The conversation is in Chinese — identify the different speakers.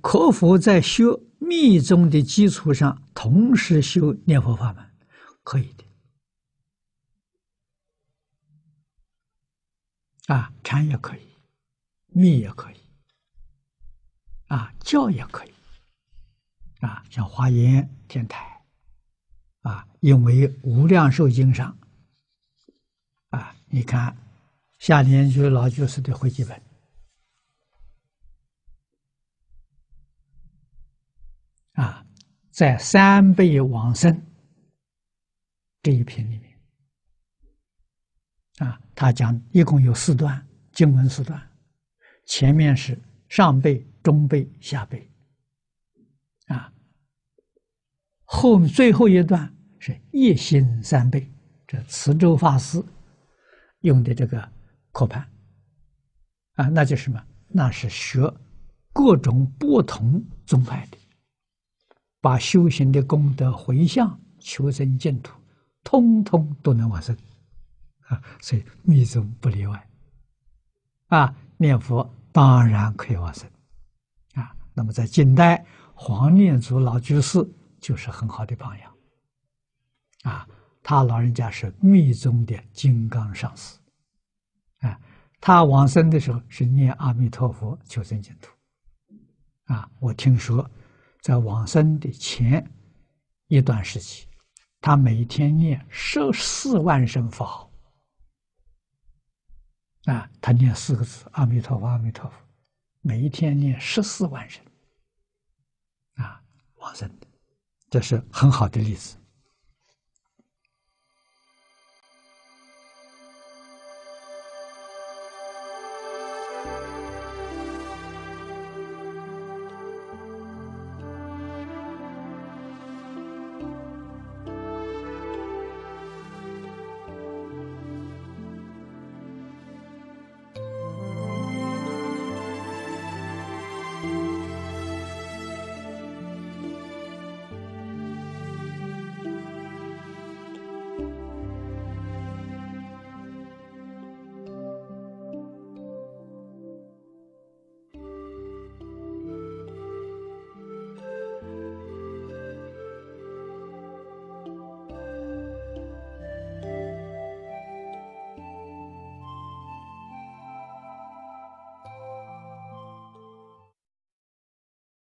Speaker 1: 可否在修密宗的基础上，同时修念佛法门？可以的。啊，禅也可以，密也可以，啊，教也可以，啊，像华严天台，啊，因为无量寿经上，啊，你看夏莲居老居士的回记本，啊，在三倍往生这一篇里面。啊，他讲一共有四段经文四段，前面是上辈、中辈、下辈，啊，后面最后一段是一心三辈，这慈州法师用的这个课盘，啊，那就什么？那是学各种不同宗派的，把修行的功德回向求生净土，通通都能往生。啊，所以密宗不例外，啊，念佛当然可以往生，啊，那么在近代，黄念祖老居士就是很好的榜样，啊，他老人家是密宗的金刚上师，啊，他往生的时候是念阿弥陀佛求生净土，啊，我听说在往生的前一段时期，他每天念十四万声佛号。啊，他念四个字“阿弥陀佛，阿弥陀佛”，每一天念十四万声，啊，往生的，这是很好的例子。